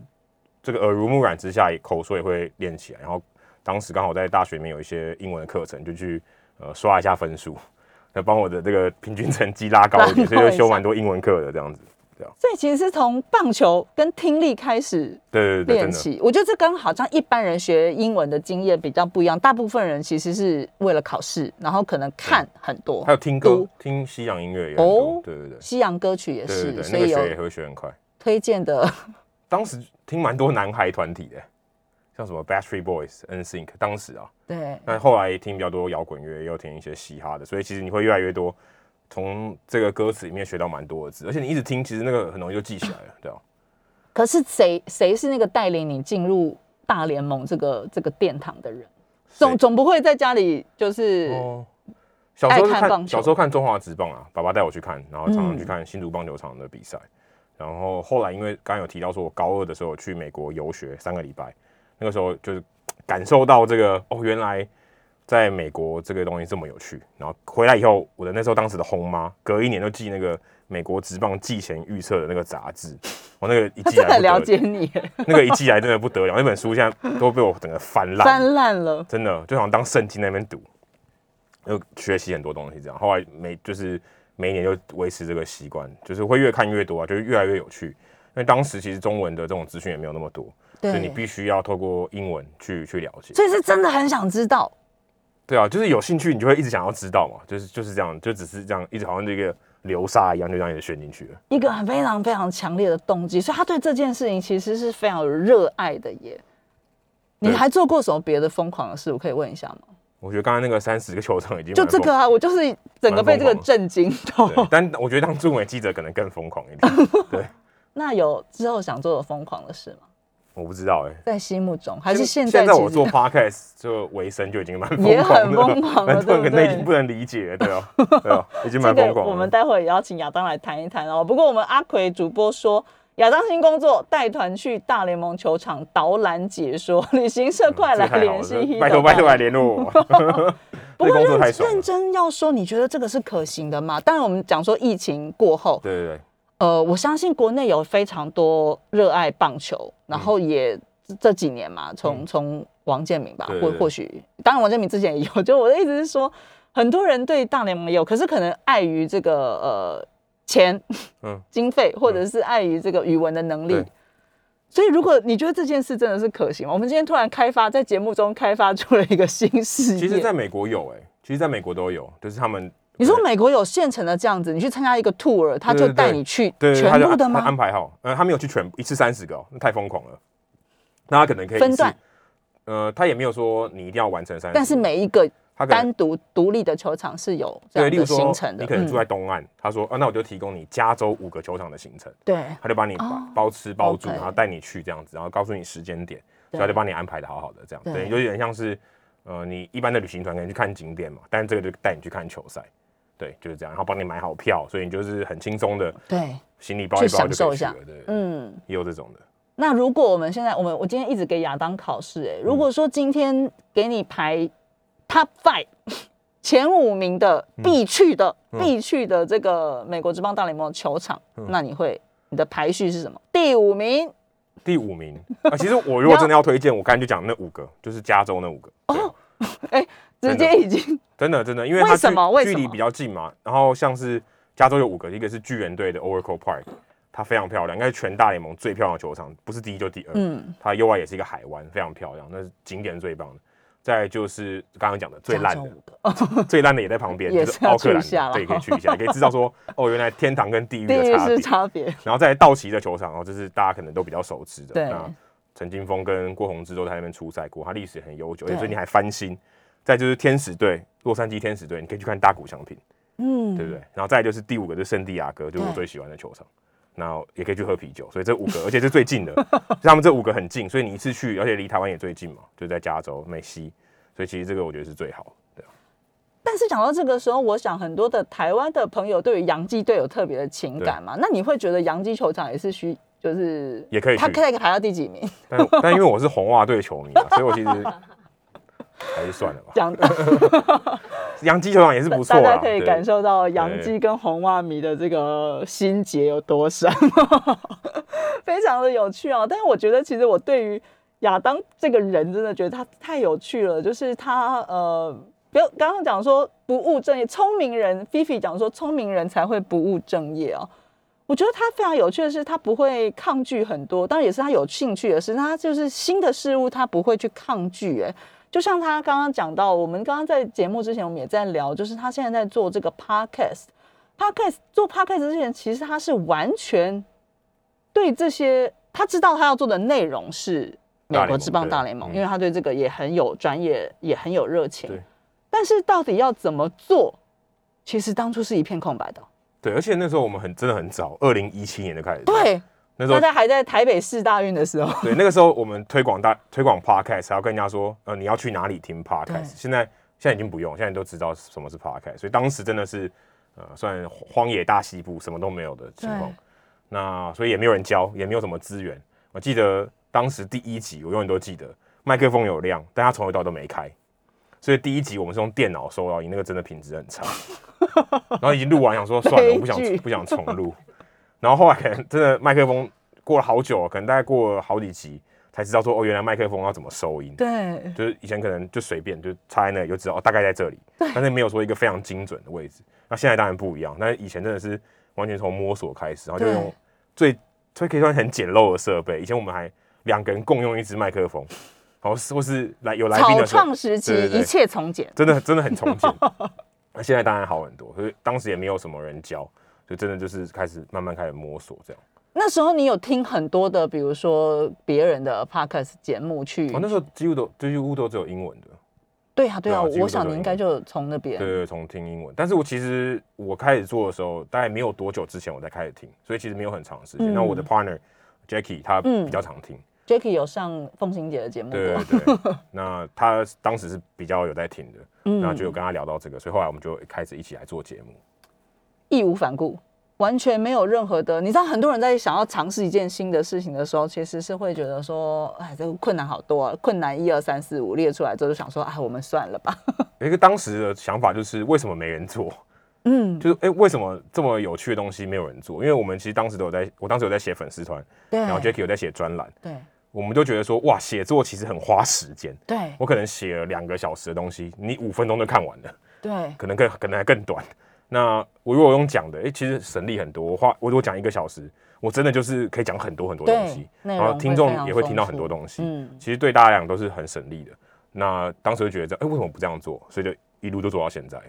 这个耳濡目染之下，口说也会练起来。然后当时刚好在大学里面有一些英文的课程，就去呃刷一下分数，来帮我的这个平均成绩拉高一点，所以就修蛮多英文课的这样子。所以其实是从棒球跟听力开始对练起，我觉得这跟好像一般人学英文的经验比较不一样。大部分人其实是为了考试，然后可能看很多，还有听歌，听西洋音乐也哦，对对对，西洋歌曲也是，所以学也会学很快。推荐的，当时听蛮多男孩团体的，像什么 Backstreet Boys、NSYNC，当时啊，对。那后来听比较多摇滚乐，也有听一些嘻哈的，所以其实你会越来越多。从这个歌词里面学到蛮多的字，而且你一直听，其实那个很容易就记起来了，对吧？*coughs* 可是谁谁是那个带领你进入大联盟这个这个殿堂的人？总总不会在家里就是小时候看小时候看中华职棒啊，爸爸带我去看，然后常常去看新竹棒球场的比赛。然后后来因为刚刚有提到说，我高二的时候去美国游学三个礼拜，那个时候就是感受到这个哦，原来。在美国这个东西这么有趣，然后回来以后，我的那时候当时的红妈，隔一年就寄那个美国职棒季前预测的那个杂志，我那个一寄来，了解你，那个一寄来真的不得了，那本书现在都被我整个翻烂，翻烂了，真的就好像当圣经那边读，又学习很多东西这样。后来每就是每一年就维持这个习惯，就是会越看越多啊，就是越来越有趣。因为当时其实中文的这种资讯也没有那么多，对，所以你必须要透过英文去去了解，所以是真的很想知道。对啊，就是有兴趣，你就会一直想要知道嘛，就是就是这样，就只是这样，一直好像这个流沙一样，就这样一直陷进去了。一个很非常非常强烈的动机，所以他对这件事情其实是非常有热爱的耶。你还做过什么别的疯狂的事？我可以问一下吗？我觉得刚才那个三十个球场已经就这个啊，我就是整个被这个震惊到。但我觉得当驻美记者可能更疯狂一点。*laughs* 对，那有之后想做的疯狂的事吗？我不知道哎、欸，在心目中还是现在？现在我做 podcast 就尾生就已经蛮也很疯狂了，*laughs* 对不对？已经不能理解，对哦，对哦，*laughs* 已经蛮疯狂了。我们待会也要请亚当来谈一谈哦。不过我们阿奎主播说，亚当新工作带团去大联盟球场导览解说，旅行社快来联系，拜托拜托来联络我。*laughs* 不过认认真要说，你觉得这个是可行的吗？当然，我们讲说疫情过后，对对对。呃，我相信国内有非常多热爱棒球，然后也这几年嘛，从从王建民吧，或或许，当然王建民之前也有，就我的意思是说，很多人对大联盟也有，可是可能碍于这个呃钱、嗯，经费，或者是碍于这个语文的能力，所以如果你觉得这件事真的是可行吗？我们今天突然开发在节目中开发出了一个新事业，其实在美国有哎、欸，其实在美国都有，就是他们。你说美国有现成的这样子，你去参加一个 tour，他就带你去全部的吗？安排好，呃，他没有去全一次三十个哦，那太疯狂了。那他可能可以分段，呃，他也没有说你一定要完成三十，但是每一个单独独立的球场是有这样的行程的。你可能住在东岸，他说啊，那我就提供你加州五个球场的行程，对，他就帮你包吃包住，然后带你去这样子，然后告诉你时间点，所以他就帮你安排的好好的这样，对，有点像是呃，你一般的旅行团可能去看景点嘛，但是这个就带你去看球赛。对，就是这样，然后帮你买好票，所以你就是很轻松的，对，行李包一包就可以去了，享受一下，对，嗯，也有这种的。那如果我们现在，我们我今天一直给亚当考试，哎，如果说今天给你排 top five *laughs* 前五名的必去的、嗯、必去的这个美国职棒大联盟球场，嗯、那你会你的排序是什么？第五名，第五名啊！其实我如果真的要推荐，我刚才就讲那五个，就是加州那五个。哦，*laughs* 哎。直接已经 *laughs* 真的真的，因为它距距离比较近嘛。然后像是加州有五个，一个是巨人队的 Oracle Park，它非常漂亮，应该是全大联盟最漂亮的球场，不是第一就第二。嗯，它右外也是一个海湾，非常漂亮，那是景点最棒的。再就是刚刚讲的最烂的，*laughs* 最烂的也在旁边，就是奥克兰，对，可以去一下，可以知道说哦，原来天堂跟地狱的差别。然后在道奇的球场哦，这是大家可能都比较熟知的。对，那陈金峰跟郭泓志都在那边出赛过，他历史很悠久，而且最近还翻新。再就是天使队，洛杉矶天使队，你可以去看大谷翔平，嗯，对不对？然后再就是第五个就是圣地亚哥，就是我最喜欢的球场，然后也可以去喝啤酒。所以这五个，*laughs* 而且是最近的，他们这五个很近，所以你一次去，而且离台湾也最近嘛，就在加州美西，所以其实这个我觉得是最好的。对。但是讲到这个时候，我想很多的台湾的朋友对于洋基队有特别的情感嘛？那你会觉得洋基球场也是需，就是也可以，他可以排到第几名？*laughs* 但但因为我是红袜队球迷啊，所以我其实。还是算了吧。讲洋基球场也是不错，大家可以感受到洋基跟红袜迷的这个心结有多深，非常的有趣啊！但是我觉得，其实我对于亚当这个人真的觉得他太有趣了，就是他呃，不要刚刚讲说不务正业，聪明人菲菲讲说聪明人才会不务正业啊。我觉得他非常有趣的是，他不会抗拒很多，当然也是他有兴趣的事，他就是新的事物，他不会去抗拒，哎。就像他刚刚讲到，我们刚刚在节目之前，我们也在聊，就是他现在在做这个 podcast，podcast 做 podcast 之前，其实他是完全对这些，他知道他要做的内容是美国之棒大联盟，因为他对这个也很有专业，也很有热情。对。但是到底要怎么做，其实当初是一片空白的。对，而且那时候我们很真的很早，二零一七年就开始。对。那时候大家还在台北市大运的时候，对，那个时候我们推广大推广 podcast，还要跟人家说，呃，你要去哪里听 podcast。现在现在已经不用，现在都知道什么是 podcast。所以当时真的是，呃，算荒野大西部，什么都没有的情况。那所以也没有人教，也没有什么资源。我记得当时第一集，我永远都记得，麦克风有亮，但他从头到尾都没开。所以第一集我们是用电脑收到音，那个真的品质很差。*laughs* 然后已经录完，想说算了，我不想不想重录。然后后来可能真的麦克风过了好久，可能大概过了好几集才知道说哦，原来麦克风要怎么收音。对，就是以前可能就随便就插在那里就知道哦，大概在这里，*laughs* 但是没有说一个非常精准的位置。那现在当然不一样，那以前真的是完全从摸索开始，然后就用最最可以算很简陋的设备。以前我们还两个人共用一支麦克风，然后或是来有来宾的草创时期，一切从简，真的真的很从简。*laughs* 那现在当然好很多，所以当时也没有什么人教。就真的就是开始慢慢开始摸索这样。那时候你有听很多的，比如说别人的 podcast 节目去？哦，那时候几乎都几乎都只有英文的。对啊，对啊，我想你应该就从那边。对对，从听英文。但是我其实我开始做的时候，大概没有多久之前我才开始听，所以其实没有很长时间。那、嗯、我的 partner Jackie 他比较常听。嗯、Jackie 有上凤行姐的节目。对对对。*laughs* 那他当时是比较有在听的，嗯，那就有跟他聊到这个，所以后来我们就开始一起来做节目，义无反顾。完全没有任何的，你知道，很多人在想要尝试一件新的事情的时候，其实是会觉得说，哎，这个困难好多啊，困难一二三四五列出来之后，就想说，哎，我们算了吧。*laughs* 一个当时的想法就是，为什么没人做？嗯，就是哎，为什么这么有趣的东西没有人做？因为我们其实当时都有在，我当时有在写粉丝团，对，然后 Jackie 有在写专栏，对，我们就觉得说，哇，写作其实很花时间，对，我可能写了两个小时的东西，你五分钟就看完了，对，可能更可能还更短。那我如果用讲的，哎、欸，其实省力很多。我话我如果讲一个小时，我真的就是可以讲很多很多东西，然后听众也会听到很多东西。嗯，其实对大家来讲都是很省力的。那当时就觉得，哎、欸，为什么不这样做？所以就一路都做到现在。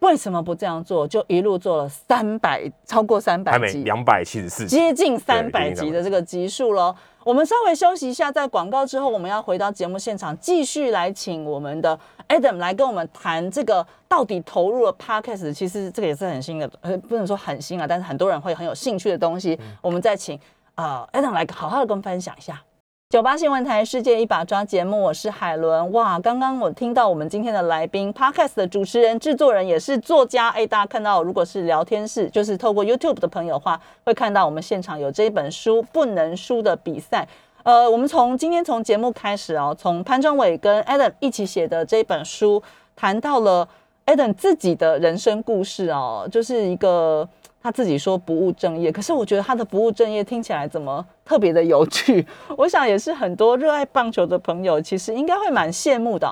为什么不这样做？就一路做了三百，超过三百集，两百七十四，接近三百集的这个集数喽。我们稍微休息一下，在广告之后，我们要回到节目现场，继续来请我们的 Adam 来跟我们谈这个到底投入了 Podcast，其实这个也是很新的，呃，不能说很新啊，但是很多人会很有兴趣的东西。嗯、我们再请啊、呃、Adam 来好好的跟我们分享一下。九八新闻台世界一把抓节目，我是海伦。哇，刚刚我听到我们今天的来宾，Podcast 的主持人、制作人也是作家。哎，大家看到，如果是聊天室，就是透过 YouTube 的朋友的话，会看到我们现场有这一本书《不能输的比赛》。呃，我们从今天从节目开始哦，从潘忠伟跟 Adam 一起写的这本书，谈到了 Adam 自己的人生故事哦，就是一个。他自己说不务正业，可是我觉得他的不务正业听起来怎么特别的有趣？我想也是很多热爱棒球的朋友其实应该会蛮羡慕的。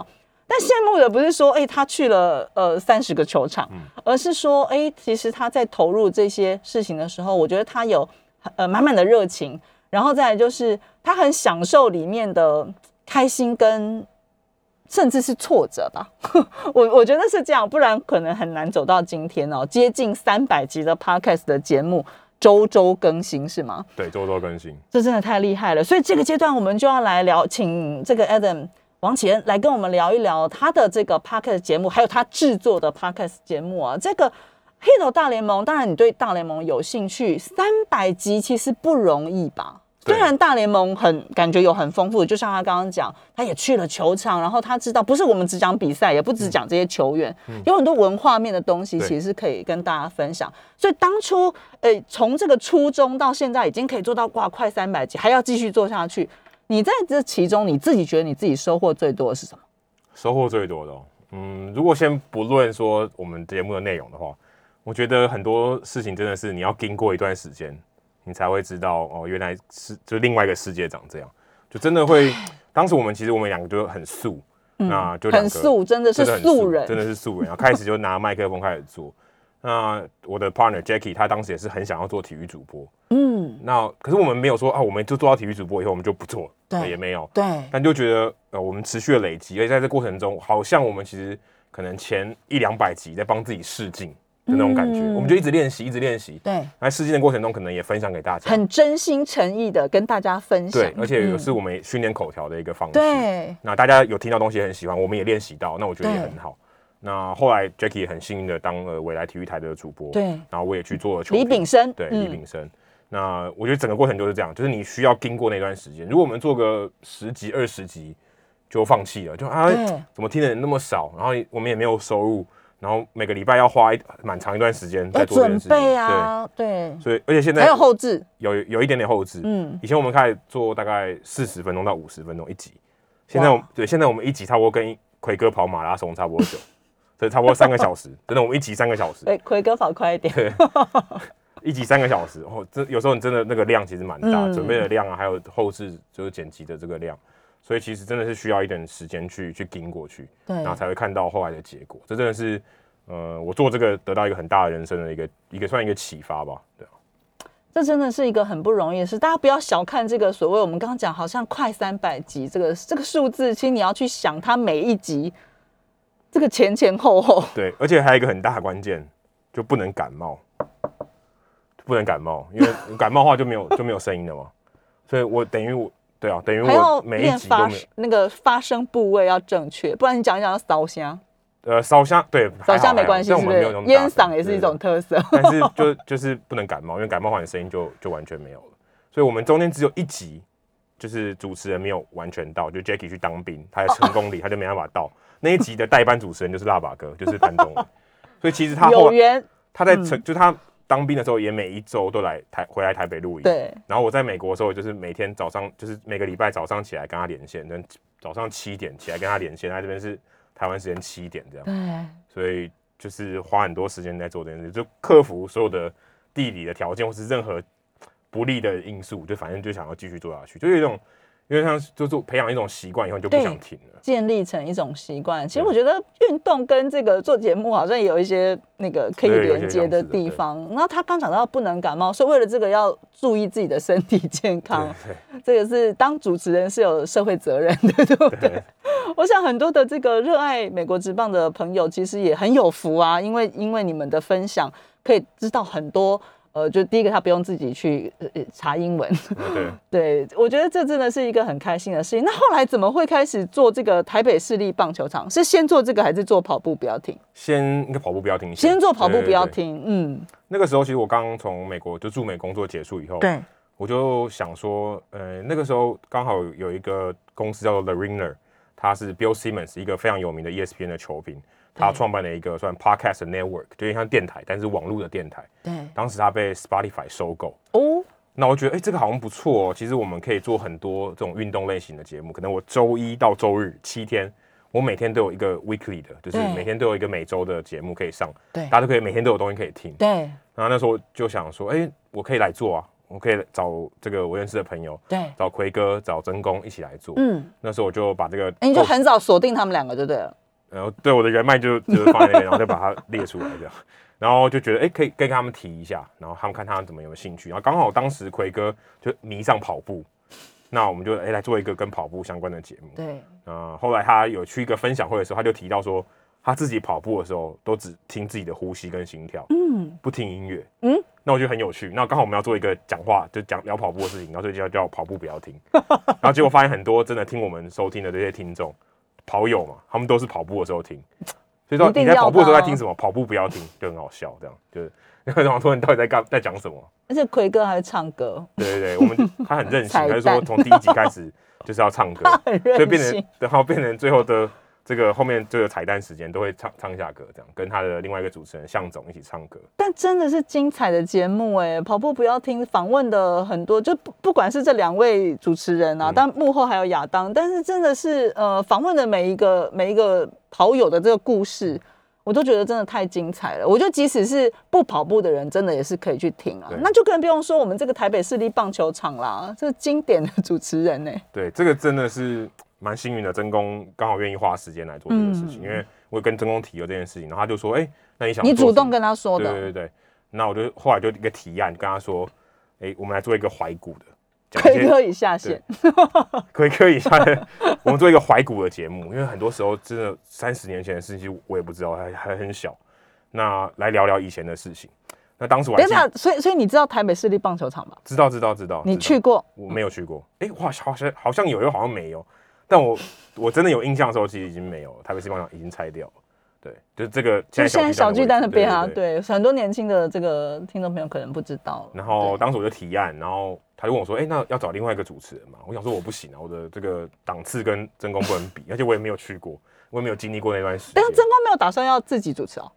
但羡慕的不是说，哎，他去了呃三十个球场，而是说，哎，其实他在投入这些事情的时候，我觉得他有呃满满的热情，然后再来就是他很享受里面的开心跟。甚至是挫折吧，*laughs* 我我觉得是这样，不然可能很难走到今天哦。接近三百集的 Podcast 的节目，周周更新是吗？对，周周更新，这真的太厉害了。所以这个阶段我们就要来聊，请这个 Adam 王启恩来跟我们聊一聊他的这个 Podcast 节目，还有他制作的 Podcast 节目啊。这个 Hito 大联盟，当然你对大联盟有兴趣，三百集其实不容易吧？虽然大联盟很感觉有很丰富，就像他刚刚讲，他也去了球场，然后他知道不是我们只讲比赛，也不只讲这些球员，嗯、有很多文化面的东西，其实是可以跟大家分享。所以当初，诶，从这个初衷到现在，已经可以做到挂快三百集，还要继续做下去。你在这其中，你自己觉得你自己收获最多的是什么？收获最多的、哦，嗯，如果先不论说我们节目的内容的话，我觉得很多事情真的是你要经过一段时间。你才会知道哦，原来是就另外一个世界长这样，就真的会。*sighs* 当时我们其实我们两个就很素，嗯、那就很素，真的是素人，真的是素人。然后开始就拿麦克风开始做。那我的 partner Jackie，他当时也是很想要做体育主播，嗯，那可是我们没有说啊，我们就做到体育主播以后我们就不做，对，也没有，对。但就觉得呃，我们持续的累积，而且在这过程中，好像我们其实可能前一两百集在帮自己试镜。就那种感觉，嗯、我们就一直练习，一直练习。对，在试镜的过程中，可能也分享给大家，很真心诚意的跟大家分享。对，而且也是我们训练口条的一个方式。对、嗯，那大家有听到东西很喜欢，我们也练习到，那我觉得也很好。那后来 Jackie 也很幸运的当了未来体育台的主播。对，然后我也去做了球。李炳生，对，李炳生。那我觉得整个过程就是这样，就是你需要经过那段时间。如果我们做个十集、二十集就放弃了，就啊，怎么听的人那么少？然后我们也没有收入。然后每个礼拜要花一蛮长一段时间在做这件事情，准备啊，对，对，所以而且现在还有后置，有有一点点后置，嗯，以前我们开始做大概四十分钟到五十分钟一集，现在我对现在我们一集差不多跟奎哥跑马拉松差不多久，*laughs* 所以差不多三个小时，真的我们一集三个小时，对，奎哥跑快一点，对，*laughs* 一集三个小时，哦，这有时候你真的那个量其实蛮大，嗯、准备的量啊，还有后置就是剪辑的这个量。所以其实真的是需要一点时间去去盯过去，对，然后才会看到后来的结果。这真的是，呃，我做这个得到一个很大的人生的一个一个算一个启发吧，对啊。这真的是一个很不容易的事，大家不要小看这个所谓我们刚刚讲好像快三百集这个这个数字，其实你要去想它每一集这个前前后后。*laughs* 对，而且还有一个很大的关键，就不能感冒，不能感冒，因为感冒的话就没有就没有声音了嘛。所以我等于我。对啊，等于还要我每一集都没有那个发声部位要正确，不然你讲一讲要烧香，呃烧香，对，烧香没关系，是不是？烟嗓也是一种特色，*laughs* 但是就就是不能感冒，因为感冒话你声音就就完全没有了。所以我们中间只有一集，就是主持人没有完全到，就 Jackie 去当兵，他在成功里 *laughs* 他就没办法到。那一集的代班主持人就是腊八哥，就是潘东。*laughs* 所以其实他后来他在成就他。当兵的时候也每一周都来台回来台北录音，对。然后我在美国的时候，就是每天早上，就是每个礼拜早上起来跟他连线，跟早上七点起来跟他连线。他这边是台湾时间七点这样，对。所以就是花很多时间在做这件事，就克服所有的地理的条件或是任何不利的因素，就反正就想要继续做下去，就有一种。因为像就是培养一种习惯以后，你就不想停了。建立成一种习惯，其实我觉得运动跟这个做节目好像也有一些那个可以连接的地方。然后他刚讲到不能感冒，所以为了这个要注意自己的身体健康。这个是当主持人是有社会责任的，对不对？*laughs* 我想很多的这个热爱美国职棒的朋友其实也很有福啊，因为因为你们的分享可以知道很多。呃，就第一个，他不用自己去查英文。对，*laughs* 对我觉得这真的是一个很开心的事情。那后来怎么会开始做这个台北市立棒球场？是先做这个，还是做跑步不要停？先应该跑步不要停。先做跑步不要停。嗯，那个时候其实我刚从美国就驻美工作结束以后，对，我就想说，呃，那个时候刚好有一个公司叫做 The Ringer，他是 Bill Simmons 一个非常有名的 ESPN 的球评。他创办了一个算 podcast network，就像电台，但是网络的电台。对。当时他被 Spotify 收购。哦。那我觉得，哎、欸，这个好像不错哦。其实我们可以做很多这种运动类型的节目。可能我周一到周日七天，我每天都有一个 weekly 的，就是每天都有一个每周的节目可以上。对。大家都可以每天都有东西可以听。对。然后那时候就想说，哎、欸，我可以来做啊，我可以找这个我认识的朋友，对，找奎哥，找真工一起来做。嗯。那时候我就把这个，你就很早锁定他们两个，就对了。然后对我的人脉就就是放在那边，然后再把它列出来这样，*laughs* 然后就觉得哎，可以可以跟他们提一下，然后他们看他们怎么有兴趣，然后刚好当时奎哥就迷上跑步，那我们就哎来做一个跟跑步相关的节目。对，啊，后来他有去一个分享会的时候，他就提到说他自己跑步的时候都只听自己的呼吸跟心跳，嗯，不听音乐，嗯，那我觉得很有趣。那刚好我们要做一个讲话，就讲聊跑步的事情，然后所以就叫叫跑步不要停，然后结果发现很多真的听我们收听的这些听众。跑友嘛，他们都是跑步的时候听，所以说你在跑步的时候在听什么？跑步不要听，就很好笑，这样就是那个王托人到底在干在讲什么？而且奎哥还会唱歌，对对对，我们他很任性，他就说从第一集开始就是要唱歌，*laughs* 所以变成然后变成最后的。这个后面这个彩蛋时间都会唱唱一下歌，这样跟他的另外一个主持人向总一起唱歌。但真的是精彩的节目哎！跑步不要听，访问的很多，就不不管是这两位主持人啊，嗯、但幕后还有亚当，但是真的是呃访问的每一个每一个跑友的这个故事，我都觉得真的太精彩了。我觉得即使是不跑步的人，真的也是可以去听啊。那就更不用说我们这个台北市立棒球场啦，这个经典的主持人呢。对，这个真的是。蛮幸运的，真工刚好愿意花时间来做这个事情，嗯、因为我跟真工提了这件事情，然后他就说：“哎、欸，那你想？”你主动跟他说的。对对对，那我就后来就一个提案跟他说：“哎、欸，我们来做一个怀古的，奎哥以下线，奎哥以下线，我们做一个怀古的节目，因为很多时候真的三十年前的事情我也不知道，还还很小。那来聊聊以前的事情。那当时我……等一下，所以所以你知道台北市立棒球场吧？知道知道知道。你去过？我没有去过。哎、欸，哇，好像好像有，又好像没有。但我我真的有印象的时候，其实已经没有了。台北市棒球场已经拆掉了。对，就是这个。就现在小巨蛋那边啊，对，很多年轻的这个听众朋友可能不知道。然后当时我就提案，然后他就问我说：“哎、欸，那要找另外一个主持人嘛？”我想说我不行啊，我的这个档次跟真功不能比，*laughs* 而且我也没有去过，我也没有经历过那段时间。但是真功没有打算要自己主持哦。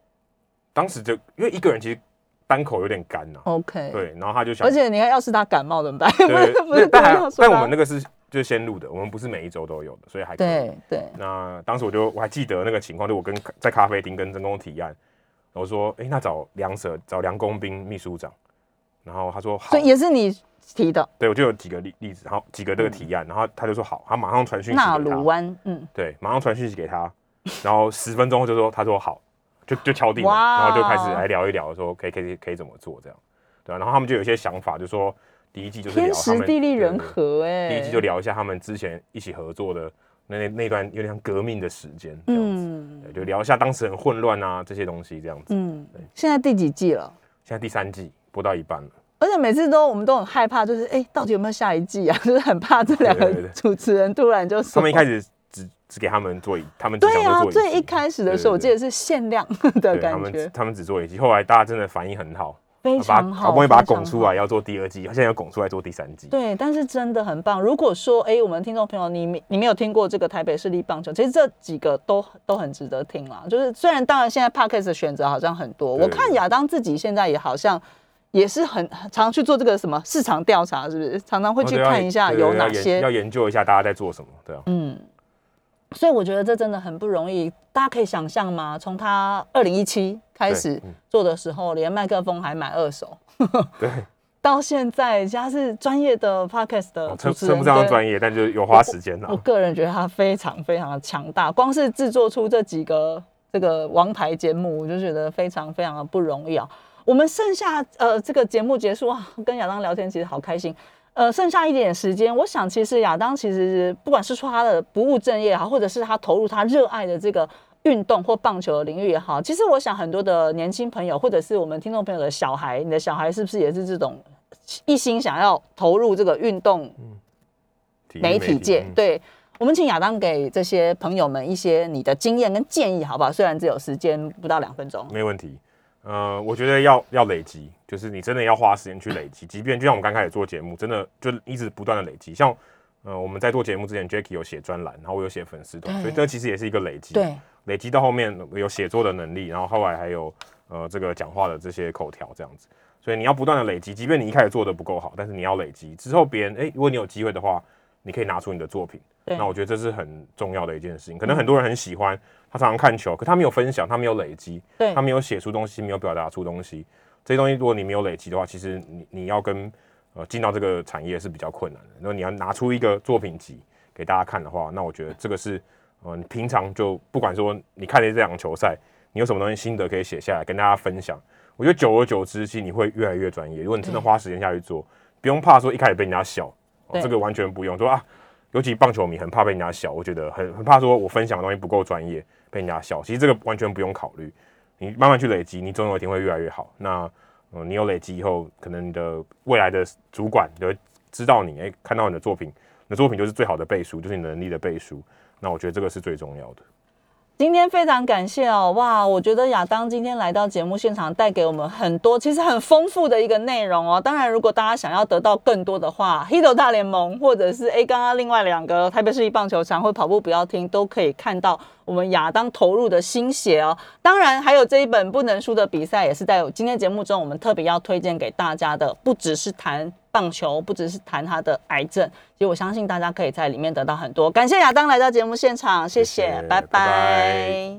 当时就因为一个人其实单口有点干呐。OK。对，然后他就想，而且你看，要是他感冒怎么办？对，*laughs* 不是，但还但我们那个是。就是先录的，我们不是每一周都有的，所以还可以。对对。那当时我就我还记得那个情况，就我跟在咖啡厅跟真公提案，我说，哎、欸，那找梁舍，找梁公兵秘书长，然后他说好。所以也是你提的。对，我就有几个例例子，然后几个这个提案，嗯、然后他就说好，他马上传讯息给他。纳鲁湾，嗯，对，马上传讯息给他，然后十分钟后就说他说好，就就敲定了，然后就开始来聊一聊，说可以可以可以怎么做这样，对、啊、然后他们就有一些想法，就说。第一季就是聊天时地利人和哎，第一季就聊一下他们之前一起合作的那那那段有点像革命的时间，嗯，就聊一下当时很混乱啊这些东西这样子，嗯，现在第几季了？现在第三季播到一半了，而且每次都我们都很害怕，就是哎、欸，到底有没有下一季啊？*laughs* 就是很怕这两个主持人突然就说。他们一开始只只给他们做一，他们对啊，最一开始的时候，我记得是限量的感觉。他们他们只做一季，后来大家真的反应很好。非常好，好不容易把它拱出来，要做第二季，现在要拱出来做第三季。对，但是真的很棒。如果说，哎、欸，我们听众朋友，你你没有听过这个台北市立棒球，其实这几个都都很值得听啦。就是虽然当然现在 Podcast 的选择好像很多，我看亚当自己现在也好像也是很常常去做这个什么市场调查，是不是？常常会去看一下有哪些，要研究一下大家在做什么，对啊。嗯。所以我觉得这真的很不容易，大家可以想象吗？从他二零一七开始做的时候，连麦克风还买二手，对，*laughs* 到现在他是专业的 podcast 的主持人，称不上专业，但就有花时间了。我个人觉得他非常非常的强大，光是制作出这几个这个王牌节目，我就觉得非常非常的不容易啊。我们剩下呃这个节目结束啊，跟亚当聊天其实好开心。呃，剩下一点时间，我想其实亚当其实不管是说他的不务正业也好，或者是他投入他热爱的这个运动或棒球的领域也好，其实我想很多的年轻朋友，或者是我们听众朋友的小孩，你的小孩是不是也是这种一心想要投入这个运动媒体界？对，我们请亚当给这些朋友们一些你的经验跟建议，好不好？虽然只有时间不到两分钟，没问题。呃，我觉得要要累积，就是你真的要花时间去累积。即便就像我们刚开始做节目，真的就一直不断的累积。像呃，我们在做节目之前，Jacky 有写专栏，然后我有写粉丝团，所以这其实也是一个累积。对，累积到后面有写作的能力，然后后来还有呃这个讲话的这些口条这样子。所以你要不断的累积，即便你一开始做的不够好，但是你要累积之后，别人哎，如果你有机会的话，你可以拿出你的作品。那我觉得这是很重要的一件事情。可能很多人很喜欢。他常常看球，可他没有分享，他没有累积，对，他没有写出东西，没有表达出东西。这些东西，如果你没有累积的话，其实你你要跟呃进到这个产业是比较困难的。如果你要拿出一个作品集给大家看的话，那我觉得这个是呃你平常就不管说你看了这场球赛，你有什么东西心得可以写下来跟大家分享。我觉得久而久之，其实你会越来越专业。如果你真的花时间下去做，不用怕说一开始被人家笑，哦，这个完全不用说啊。尤其棒球迷很怕被人家笑，我觉得很很怕说我分享的东西不够专业。被人家笑，其实这个完全不用考虑，你慢慢去累积，你总有一天会越来越好。那，嗯，你有累积以后，可能你的未来的主管就会知道你，诶，看到你的作品，你的作品就是最好的背书，就是你能力的背书。那我觉得这个是最重要的。今天非常感谢哦，哇！我觉得亚当今天来到节目现场，带给我们很多，其实很丰富的一个内容哦。当然，如果大家想要得到更多的话，《Hito 大联盟》或者是诶，刚刚另外两个台北市一棒球场或跑步不要听，都可以看到我们亚当投入的心血哦。当然，还有这一本不能输的比赛，也是在今天节目中我们特别要推荐给大家的，不只是谈。棒球不只是谈他的癌症，其实我相信大家可以在里面得到很多。感谢亚当来到节目现场，谢谢，谢谢拜拜。拜拜。